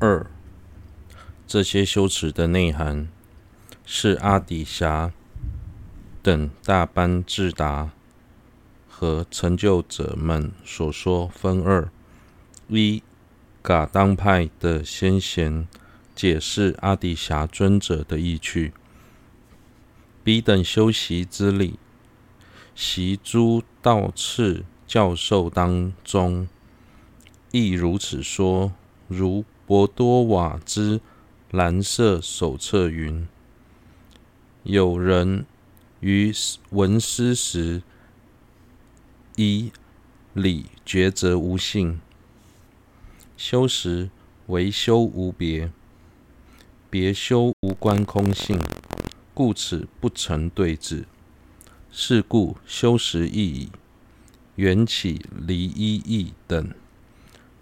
二，这些修持的内涵是阿底峡等大班智达和成就者们所说分二：一，噶当派的先贤解释阿底峡尊者的意趣，彼等修习之理，习诸道次教授当中亦如此说。如博多瓦之蓝色手册云：有人于闻思时，依理抉则无性；修时唯修无别，别修无关空性，故此不成对治。是故修时亦已，缘起离一异等，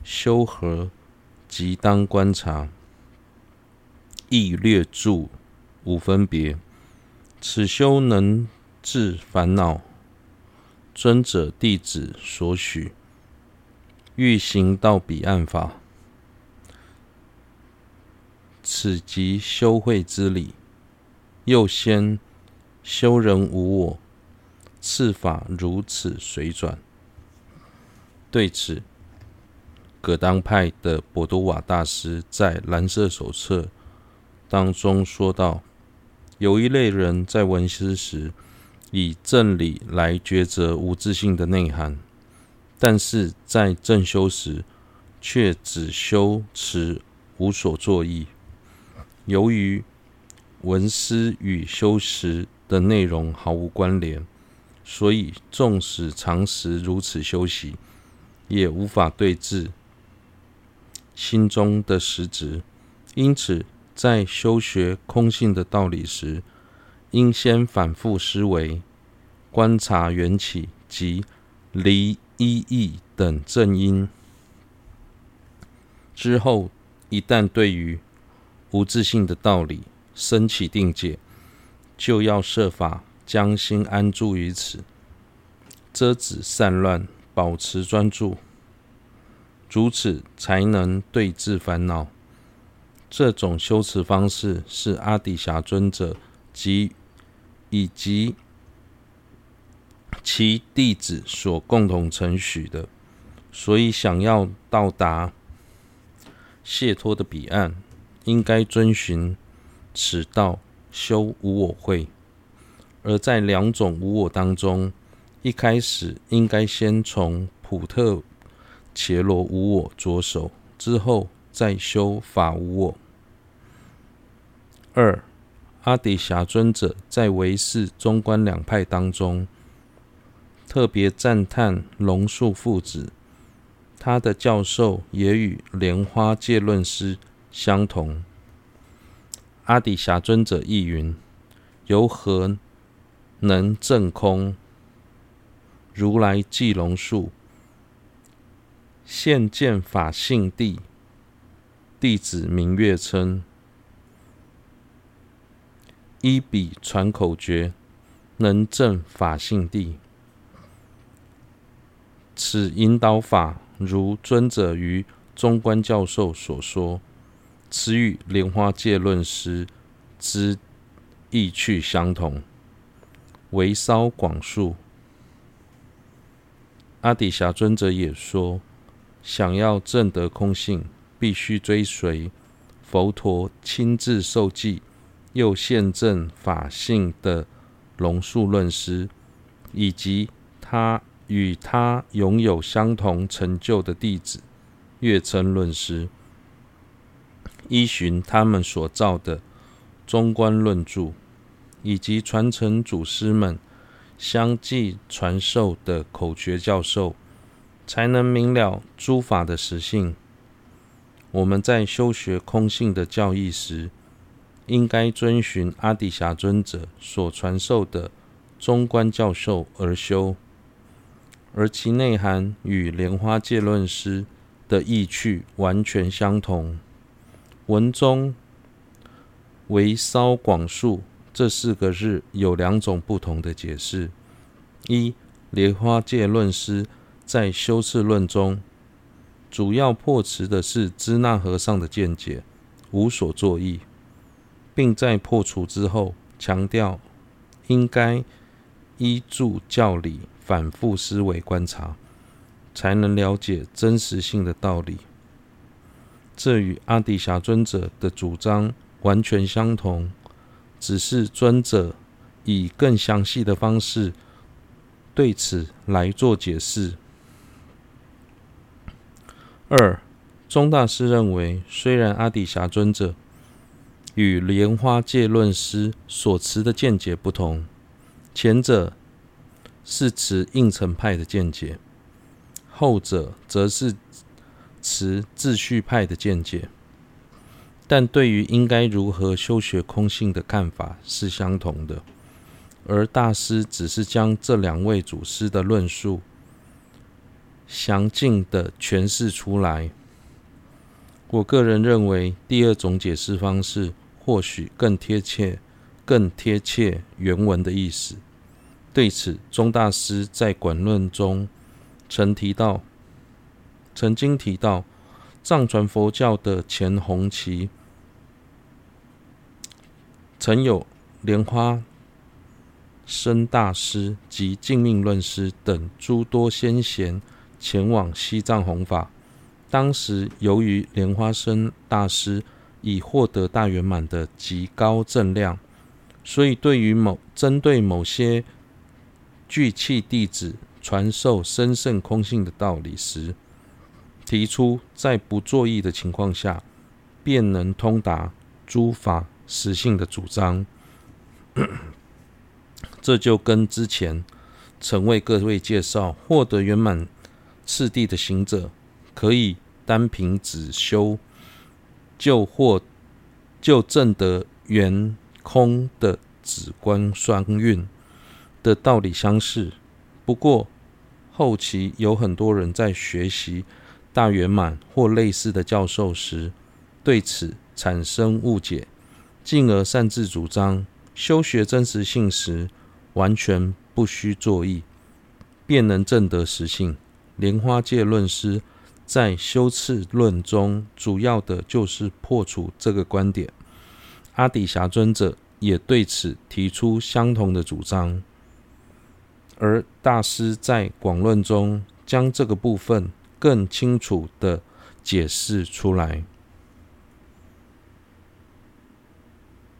修何？即当观察，亦略著无分别。此修能治烦恼，尊者弟子所许，欲行到彼岸法，此即修慧之理。又先修人无我，次法如此随转。对此。葛当派的博多瓦大师在蓝色手册当中说道：“有一类人在闻思时，以正理来抉择无自性的内涵，但是在正修时，却只修持无所作意。由于闻思与修持的内容毫无关联，所以纵使常时如此修习，也无法对治。”心中的实质，因此在修学空性的道理时，应先反复思维、观察缘起及离一异等正因。之后，一旦对于无自性的道理生起定解，就要设法将心安住于此，遮止散乱，保持专注。如此才能对治烦恼。这种修持方式是阿底峡尊者及以及其弟子所共同承许的。所以，想要到达解脱的彼岸，应该遵循此道修无我慧。而在两种无我当中，一开始应该先从普特。伽罗无我着手之后，再修法无我。二，阿底峡尊者在唯识、中观两派当中，特别赞叹龙树父子，他的教授也与莲花戒论师相同。阿底峡尊者亦云：由何能证空？如来即龙树。现见法性地，弟子明月称，依彼传口诀，能证法性地。此引导法，如尊者于中观教授所说，此与莲花戒论师之意趣相同，为稍广述。阿底峡尊者也说。想要证得空性，必须追随佛陀亲自授记又现证法性的龙树论师，以及他与他拥有相同成就的弟子月称论师，依循他们所造的中观论著，以及传承祖师们相继传授的口诀教授。才能明了诸法的实性。我们在修学空性的教义时，应该遵循阿底峡尊者所传授的中观教授而修，而其内涵与莲花戒论师的意趣完全相同。文中“为稍广述”这四个字有两种不同的解释：一，莲花戒论师。在修次论中，主要破斥的是支那和尚的见解，无所作意，并在破除之后强调，应该依着教理反复思维观察，才能了解真实性的道理。这与阿底峡尊者的主张完全相同，只是尊者以更详细的方式对此来做解释。二，宗大师认为，虽然阿底峡尊者与莲花戒论师所持的见解不同，前者是持应成派的见解，后者则是持自续派的见解，但对于应该如何修学空性的看法是相同的，而大师只是将这两位祖师的论述。详尽的诠释出来。我个人认为，第二种解释方式或许更贴切，更贴切原文的意思。对此，钟大师在《管论》中曾提到，曾经提到，藏传佛教的前弘期曾有莲花生大师及净命论师等诸多先贤。前往西藏弘法，当时由于莲花生大师已获得大圆满的极高正量，所以对于某针对某些具器弟子传授深胜空性的道理时，提出在不作意的情况下便能通达诸法实性的主张。这就跟之前曾为各位介绍获得圆满。次第的行者，可以单凭只修就获就证得圆空的止观双运的道理相似。不过后期有很多人在学习大圆满或类似的教授时，对此产生误解，进而擅自主张修学真实性时，完全不需作意，便能证得实性。莲花戒论师在修次论中，主要的就是破除这个观点。阿底峡尊者也对此提出相同的主张，而大师在广论中将这个部分更清楚地解释出来。